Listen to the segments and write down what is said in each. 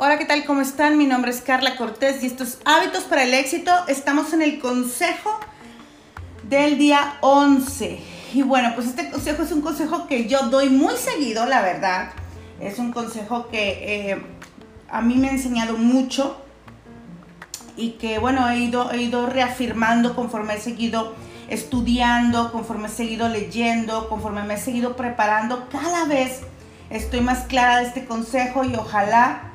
Hola, ¿qué tal? ¿Cómo están? Mi nombre es Carla Cortés y estos hábitos para el éxito. Estamos en el consejo del día 11. Y bueno, pues este consejo es un consejo que yo doy muy seguido, la verdad. Es un consejo que eh, a mí me ha enseñado mucho y que bueno, he ido, he ido reafirmando conforme he seguido estudiando, conforme he seguido leyendo, conforme me he seguido preparando. Cada vez estoy más clara de este consejo y ojalá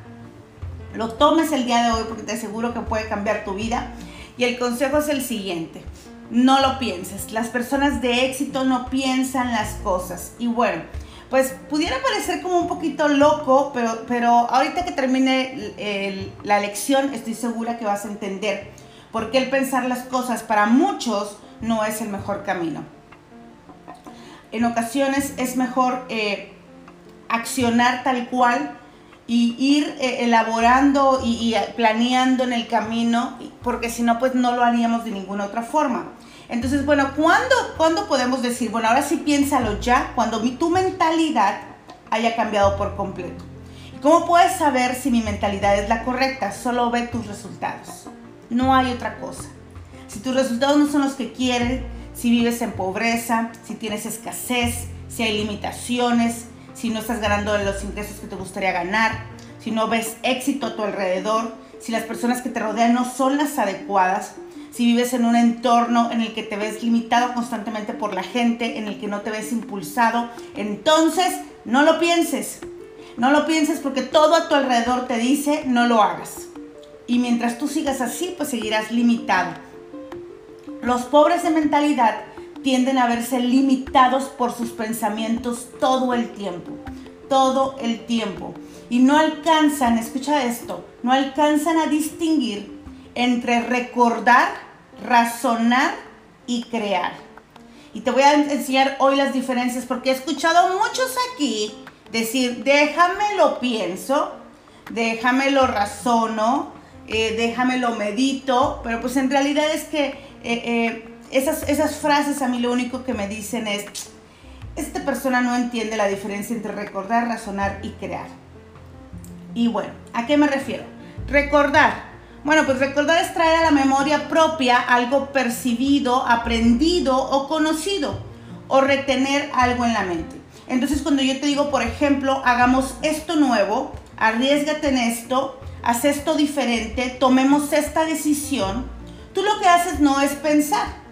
lo tomes el día de hoy porque te aseguro que puede cambiar tu vida. Y el consejo es el siguiente. No lo pienses. Las personas de éxito no piensan las cosas. Y bueno, pues pudiera parecer como un poquito loco, pero, pero ahorita que termine la lección estoy segura que vas a entender por qué el pensar las cosas para muchos no es el mejor camino. En ocasiones es mejor eh, accionar tal cual y ir eh, elaborando y, planeando en el camino, porque si no, pues no lo haríamos de ninguna otra forma. Entonces, bueno, ¿cuándo, ¿cuándo podemos decir, bueno, ahora sí piénsalo ya, cuando mi, tu mentalidad haya cambiado por completo? ¿Y cómo puedes saber si mi mentalidad es la correcta? Solo ve tus resultados. No hay otra cosa. Si tus resultados no son los que quieren, si vives en pobreza, si tienes escasez, si hay limitaciones, si no estás ganando los ingresos que te gustaría ganar, si no ves éxito a tu alrededor, si las personas que te rodean no son las adecuadas, si vives en un entorno en el que te ves limitado constantemente por la gente, en el que no te ves impulsado, entonces no lo pienses. No lo pienses porque todo a tu alrededor te dice no lo hagas. Y mientras tú sigas así, pues seguirás limitado. Los pobres de mentalidad tienden a verse limitados por sus pensamientos todo el tiempo, todo el tiempo. Y no alcanzan, escucha esto, no alcanzan a distinguir entre recordar, razonar y crear. Y te voy a enseñar hoy las diferencias porque he escuchado muchos aquí decir, déjame lo pienso, déjame lo razono, eh, déjame lo medito, pero pues en realidad es que eh, eh, esas, frases a mí lo único que me dicen es, esta persona no entiende la diferencia entre recordar, razonar y crear. Y bueno, ¿a qué me refiero? Recordar. Bueno, pues recordar es traer a la memoria propia algo percibido, aprendido o conocido, o retener algo en la mente. Entonces cuando yo te digo, por ejemplo, hagamos esto nuevo, arriesgate en esto, haz esto diferente, tomemos esta decisión, tú lo que haces no es pensar,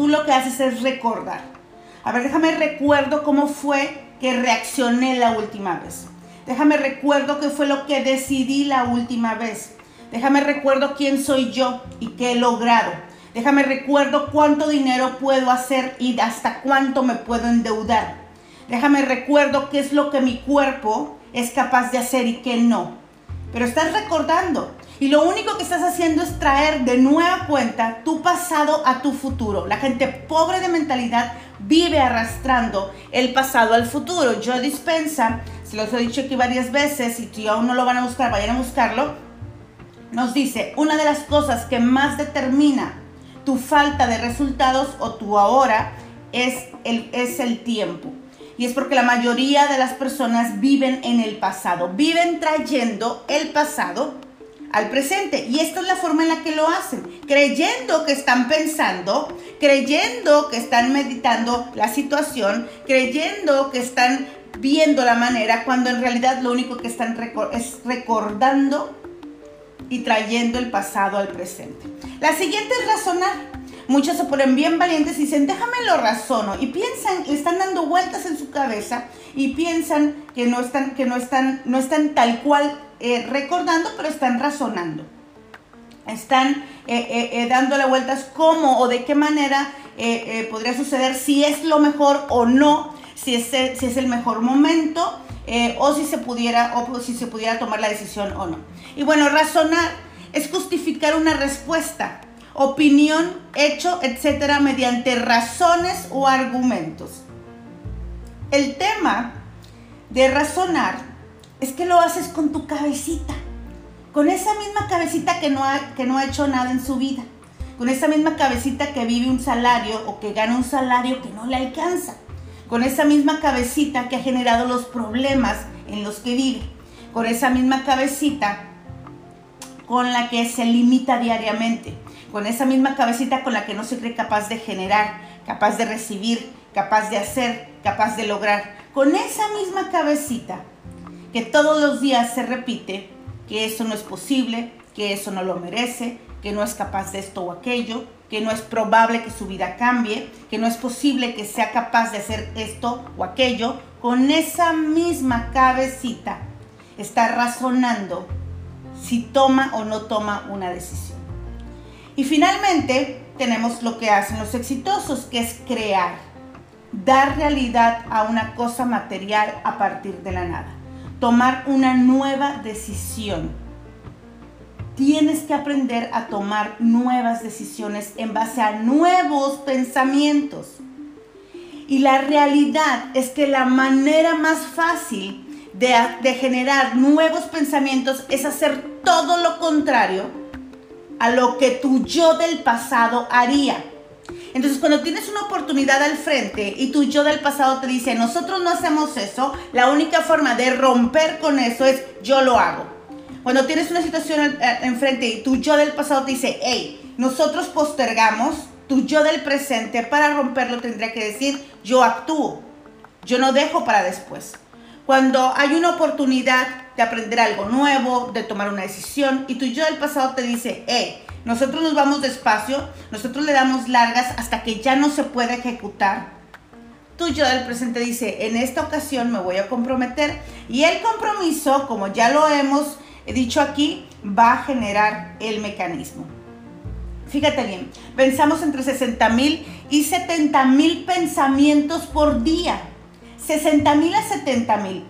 tú lo que haces es recordar. A ver, déjame recuerdo cómo fue que reaccioné la última vez. Déjame recuerdo qué fue lo que decidí la última vez. Déjame recuerdo quién soy yo y qué he logrado. Déjame recuerdo cuánto dinero puedo hacer y hasta cuánto me puedo endeudar. Déjame recuerdo qué es lo que mi cuerpo es capaz de hacer y qué no. Pero estás recordando. Y lo único que estás haciendo es traer de nueva cuenta tu pasado a tu futuro. La gente pobre de mentalidad vive arrastrando el pasado al futuro. Yo dispensa, se los he dicho aquí varias veces, y si aún no lo van a buscar, vayan a buscarlo. Nos dice, una de las cosas que más determina tu falta de resultados o tu ahora es el, es el tiempo. Y es porque la mayoría de las personas viven en el pasado, viven trayendo el pasado al presente. Y esta es la forma en la que lo hacen, creyendo que están pensando, creyendo que están meditando la situación, creyendo que están viendo la manera, cuando en realidad lo único que están es recordando y trayendo el pasado al presente. La siguiente es razonar. Muchos se ponen bien valientes y dicen, déjame lo razono. Y piensan, le están dando vueltas en cabeza y piensan que no están, que no están, no están tal cual eh, recordando, pero están razonando. Están eh, eh, dándole vueltas cómo o de qué manera podría suceder, si es lo mejor o no, si es, si es el mejor momento, o si se pudiera, o si se pudiera tomar la decisión o no. Y bueno, razonar es justificar una respuesta, opinión, hecho, etcétera, mediante razones o argumentos. El tema de razonar es que lo haces con tu cabecita, con esa misma cabecita que no ha, que no ha hecho nada en su vida, con esa misma cabecita que vive un salario o que gana un salario que no le alcanza, con esa misma cabecita que ha generado los problemas en los que vive, con esa misma cabecita con la que se limita diariamente, con esa misma cabecita con la que no se cree capaz de generar, capaz de recibir, capaz de hacer, capaz de lograr, con esa misma cabecita que todos los días se repite que eso no es posible, que eso no lo merece, que no es capaz de esto o aquello, que no es probable que su vida cambie, que no es posible que sea capaz de hacer esto o aquello, con esa misma cabecita está razonando si toma o no toma una decisión. Y finalmente tenemos lo que hacen los exitosos, que es crear, dar realidad a una cosa material a partir de la nada, tomar una nueva decisión tienes que aprender a tomar nuevas decisiones en base a nuevos pensamientos. Y la realidad es que la manera más fácil de, generar nuevos pensamientos es hacer todo lo contrario a lo que tu yo del pasado haría. Entonces, cuando tienes una oportunidad al frente y tu yo del pasado te dice, nosotros no hacemos eso, la única forma de romper con eso es yo lo hago. Cuando tienes una situación enfrente y tu yo del pasado te dice, hey, nosotros postergamos, tu yo del presente para romperlo tendría que decir, yo actúo, yo no dejo para después. Cuando hay una oportunidad de aprender algo nuevo, de tomar una decisión, y tu yo del pasado te dice, hey, nosotros nos vamos despacio, nosotros le damos largas hasta que ya no se puede ejecutar. Tu yo del presente dice, en esta ocasión me voy a comprometer. Y el compromiso, como ya lo hemos dicho aquí, va a generar el mecanismo. Fíjate bien, pensamos entre 60 mil y 70 mil pensamientos por día. 60 mil a 70 mil.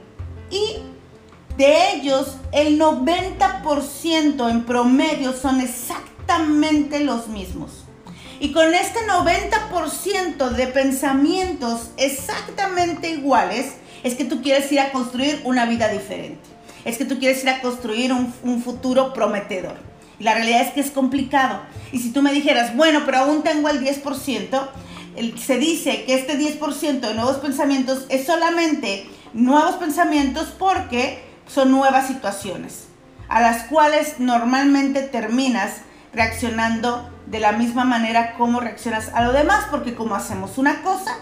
Y de ellos, el 90% en promedio son los mismos. Y con este 90% de pensamientos exactamente iguales, es que tú quieres ir a construir una vida diferente es que tú quieres ir a construir un, futuro prometedor. La realidad es que es complicado. Y si tú me dijeras, bueno, pero aún tengo el 10%, se dice que este 10% de nuevos pensamientos es solamente nuevos pensamientos porque son nuevas situaciones, a las cuales normalmente terminas reaccionando de la misma manera como reaccionas a lo demás, porque como hacemos una cosa,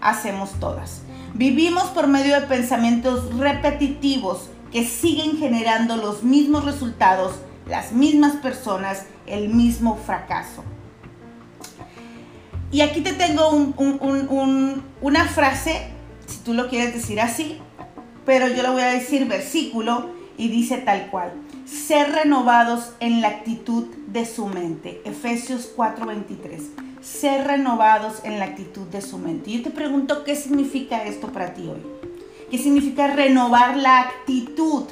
hacemos todas. Vivimos por medio de pensamientos repetitivos que siguen generando los mismos resultados, las mismas personas, el mismo fracaso. Y aquí te tengo una frase, si tú lo quieres decir así, pero yo lo voy a decir versículo y dice tal cual. Ser renovados en la actitud de su mente. Efesios 4:23. Ser renovados en la actitud de su mente. Yo te pregunto, ¿qué significa esto para ti hoy? ¿Qué significa renovar la actitud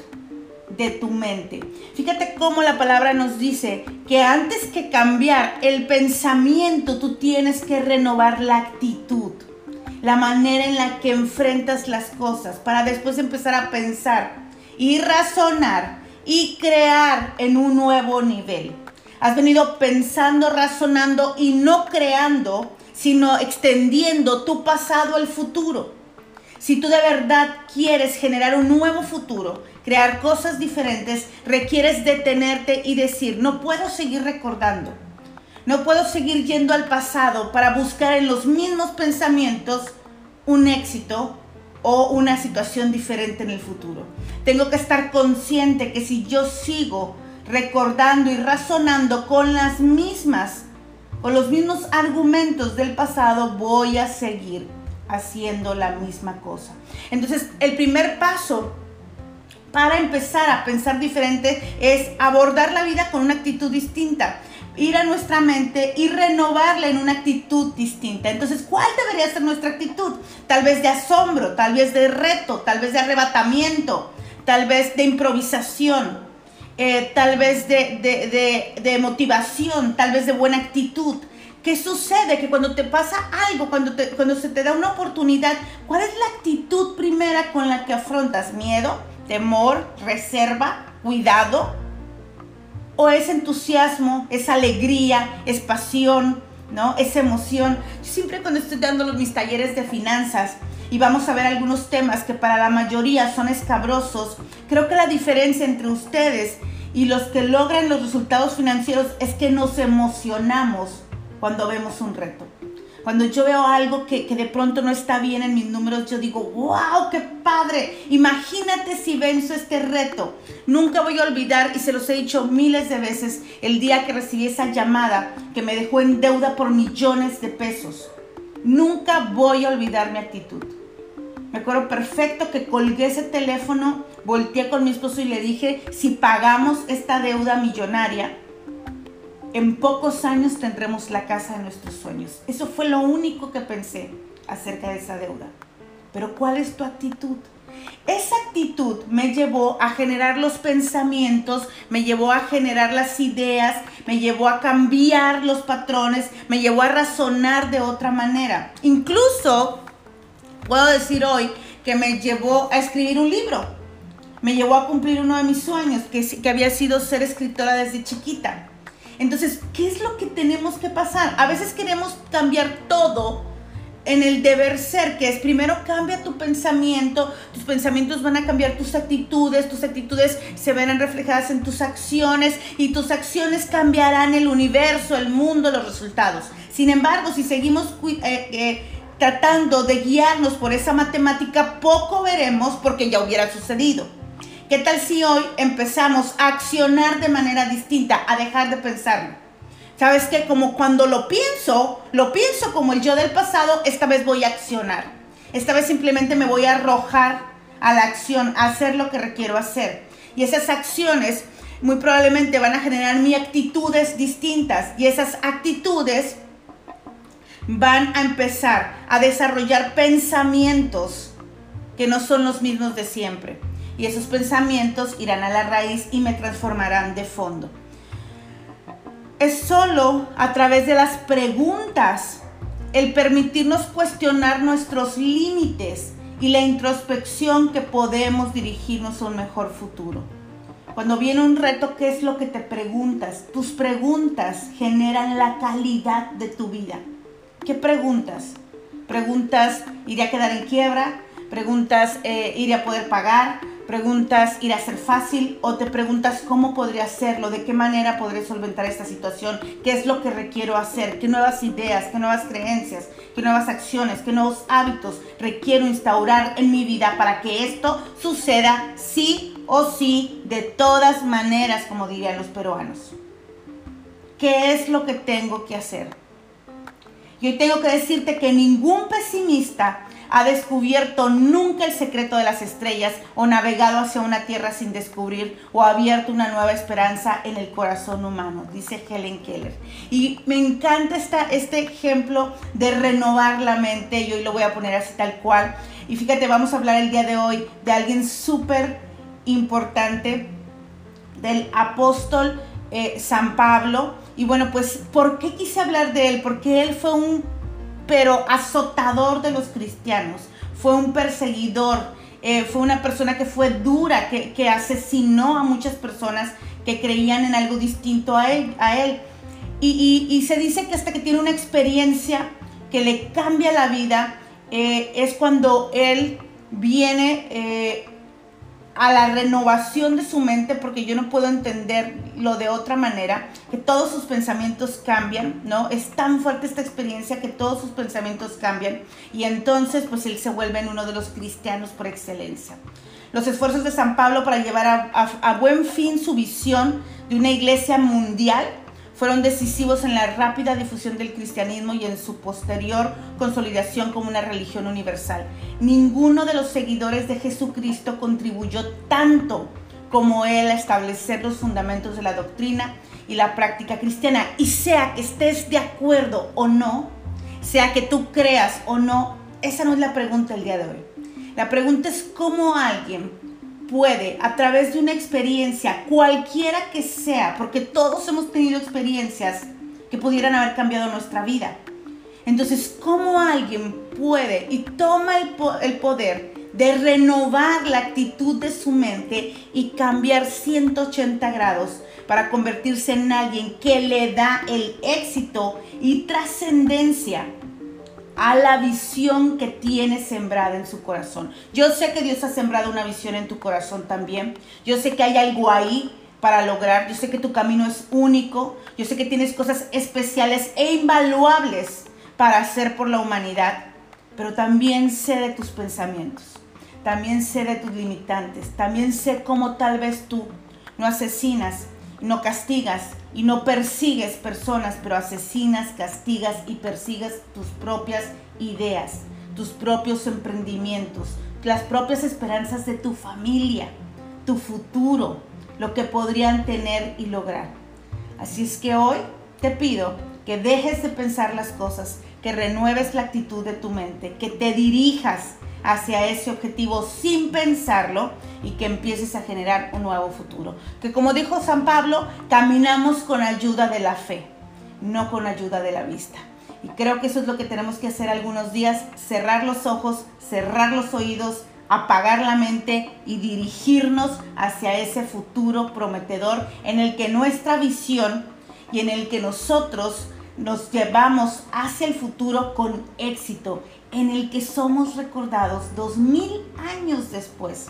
de tu mente? Fíjate cómo la palabra nos dice que antes que cambiar el pensamiento, tú tienes que renovar la actitud, la manera en la que enfrentas las cosas, para después empezar a pensar y razonar y crear en un nuevo nivel. Has venido pensando, razonando y no creando, sino extendiendo tu pasado al futuro. Si tú de verdad quieres generar un nuevo futuro, crear cosas diferentes, requieres detenerte y decir, no puedo seguir recordando. No puedo seguir yendo al pasado para buscar en los mismos pensamientos un éxito o una situación diferente en el futuro. Tengo que estar consciente que si yo sigo recordando y razonando con las mismas, con los mismos argumentos del pasado, voy a seguir haciendo la misma cosa. Entonces, el primer paso para empezar a pensar diferente es abordar la vida con una actitud distinta, ir a nuestra mente y renovarla en una actitud distinta. Entonces, ¿cuál debería ser nuestra actitud? Tal vez de asombro, tal vez de reto, tal vez de arrebatamiento, tal vez de improvisación, eh, tal vez de, de motivación, tal vez de buena actitud. ¿Qué sucede? Que cuando te pasa algo, cuando, cuando se te da una oportunidad, ¿cuál es la actitud primera con la que afrontas? ¿Miedo, temor, reserva, cuidado? ¿O es entusiasmo, es alegría, es pasión, ¿no? Es emoción. Yo siempre cuando estoy dando mis talleres de finanzas y vamos a ver algunos temas que para la mayoría son escabrosos, Creo que la diferencia entre ustedes y los que logran los resultados financieros es que nos emocionamos cuando vemos un reto. Cuando yo veo algo que, de pronto no está bien en mis números, yo digo, wow, qué padre. Imagínate si venzo este reto. Nunca voy a olvidar, y se los he dicho miles de veces, el día que recibí esa llamada que me dejó en deuda por millones de pesos. Nunca voy a olvidar mi actitud. Me acuerdo perfecto que colgué ese teléfono, volteé con mi esposo y le dije, si pagamos esta deuda millonaria, en pocos años tendremos la casa de nuestros sueños. Eso fue lo único que pensé acerca de esa deuda. Pero ¿cuál es tu actitud? Esa actitud me llevó a generar los pensamientos, me llevó a generar las ideas, me llevó a cambiar los patrones, me llevó a razonar de otra manera. Incluso puedo decir hoy que me llevó a escribir un libro. Me llevó a cumplir uno de mis sueños, que, que había sido ser escritora desde chiquita. Entonces, ¿qué es lo que tenemos que pasar? A veces queremos cambiar todo en el deber ser, que es primero cambia tu pensamiento, tus pensamientos van a cambiar tus actitudes, tus actitudes se verán reflejadas en tus acciones y tus acciones cambiarán el universo, el mundo, los resultados. Sin embargo, si seguimos eh, eh, tratando de guiarnos por esa matemática, poco veremos porque ya hubiera sucedido. ¿Qué tal si hoy empezamos a accionar de manera distinta, a dejar de pensarlo? ¿Sabes qué? Como cuando lo pienso, lo pienso como el yo del pasado, esta vez voy a accionar. Esta vez simplemente me voy a arrojar a la acción, a hacer lo que requiero hacer. Y esas acciones muy probablemente van a generar mi actitudes distintas. Y esas actitudes van a empezar a desarrollar pensamientos que no son los mismos de siempre y esos pensamientos irán a la raíz y me transformarán de fondo. Es solo a través de las preguntas, el permitirnos cuestionar nuestros límites y la introspección que podemos dirigirnos a un mejor futuro. Cuando viene un reto, ¿qué es lo que te preguntas? Tus preguntas generan la calidad de tu vida. ¿Qué preguntas? Preguntas, ¿iré a quedar en quiebra? Preguntas, eh, ¿iré a poder pagar? preguntas, ¿irá a ser fácil? O te preguntas, ¿cómo podría hacerlo? ¿De qué manera podré solventar esta situación? ¿Qué es lo que requiero hacer? ¿Qué nuevas ideas? ¿Qué nuevas creencias? ¿Qué nuevas acciones? ¿Qué nuevos hábitos requiero instaurar en mi vida para que esto suceda sí o sí, de todas maneras, como dirían los peruanos? ¿Qué es lo que tengo que hacer? Y hoy tengo que decirte que ningún pesimista ha descubierto nunca el secreto de las estrellas o navegado hacia una tierra sin descubrir o abierto una nueva esperanza en el corazón humano, dice Helen Keller. Y me encanta esta, este ejemplo de renovar la mente y hoy lo voy a poner así tal cual. Y fíjate, vamos a hablar el día de hoy de alguien súper importante, del apóstol eh, San Pablo. Y bueno, pues, ¿por qué quise hablar de él? Porque él fue un pero azotador de los cristianos, fue un perseguidor, eh, fue una persona que fue dura, que, asesinó a muchas personas que creían en algo distinto a él. A él. Y, se dice que hasta que tiene una experiencia que le cambia la vida, eh, es cuando él viene a la renovación de su mente, porque yo no puedo entenderlo de otra manera, que todos sus pensamientos cambian, ¿no? Es tan fuerte esta experiencia que todos sus pensamientos cambian y entonces pues él se vuelve uno de los cristianos por excelencia. Los esfuerzos de San Pablo para llevar a buen fin su visión de una iglesia mundial fueron decisivos en la rápida difusión del cristianismo y en su posterior consolidación como una religión universal. Ninguno de los seguidores de Jesucristo contribuyó tanto como él a establecer los fundamentos de la doctrina y la práctica cristiana. Y sea que estés de acuerdo o no, sea que tú creas o no, esa no es la pregunta del día de hoy. La pregunta es cómo alguien puede, a través de una experiencia, cualquiera que sea, porque todos hemos tenido experiencias que pudieran haber cambiado nuestra vida. Entonces, ¿cómo alguien puede y toma el, el poder de renovar la actitud de su mente y cambiar 180 grados para convertirse en alguien que le da el éxito y trascendencia a la visión que tiene sembrada en su corazón. Yo sé que Dios ha sembrado una visión en tu corazón también. Yo sé que hay algo ahí para lograr. Yo sé que tu camino es único. Yo sé que tienes cosas especiales e invaluables para hacer por la humanidad. Pero también sé de tus pensamientos. También sé de tus limitantes. También sé cómo tal vez tú no asesinas, no castigas y no persigues personas, pero asesinas, castigas y persigues tus propias ideas, tus propios emprendimientos, las propias esperanzas de tu familia, tu futuro, lo que podrían tener y lograr. Así es que hoy te pido que dejes de pensar las cosas, que renueves la actitud de tu mente, que te dirijas hacia ese objetivo sin pensarlo y que empieces a generar un nuevo futuro. Que como dijo San Pablo, caminamos con ayuda de la fe, no con ayuda de la vista. Y creo que eso es lo que tenemos que hacer algunos días, cerrar los ojos, cerrar los oídos, apagar la mente y dirigirnos hacia ese futuro prometedor en el que nuestra visión y en el que nosotros nos llevamos hacia el futuro con éxito en el que somos recordados dos mil años después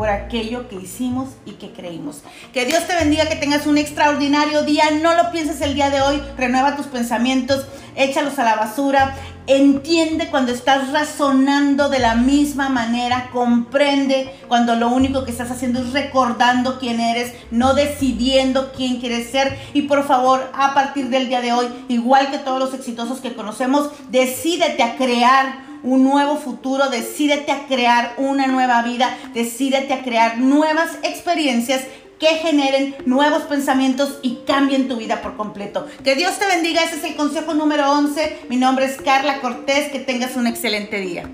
por aquello que hicimos y que creímos. Que Dios te bendiga, que tengas un extraordinario día. No lo pienses el día de hoy, renueva tus pensamientos, échalos a la basura. Entiende cuando estás razonando de la misma manera, comprende cuando lo único que estás haciendo es recordando quién eres, no decidiendo quién quieres ser. Y por favor, a partir del día de hoy, igual que todos los exitosos que conocemos, decídete a crear un nuevo futuro, decídete a crear una nueva vida, decídete a crear nuevas experiencias que generen nuevos pensamientos y cambien tu vida por completo. Que Dios te bendiga, ese es el consejo número 11. Mi nombre es Carla Cortés, que tengas un excelente día.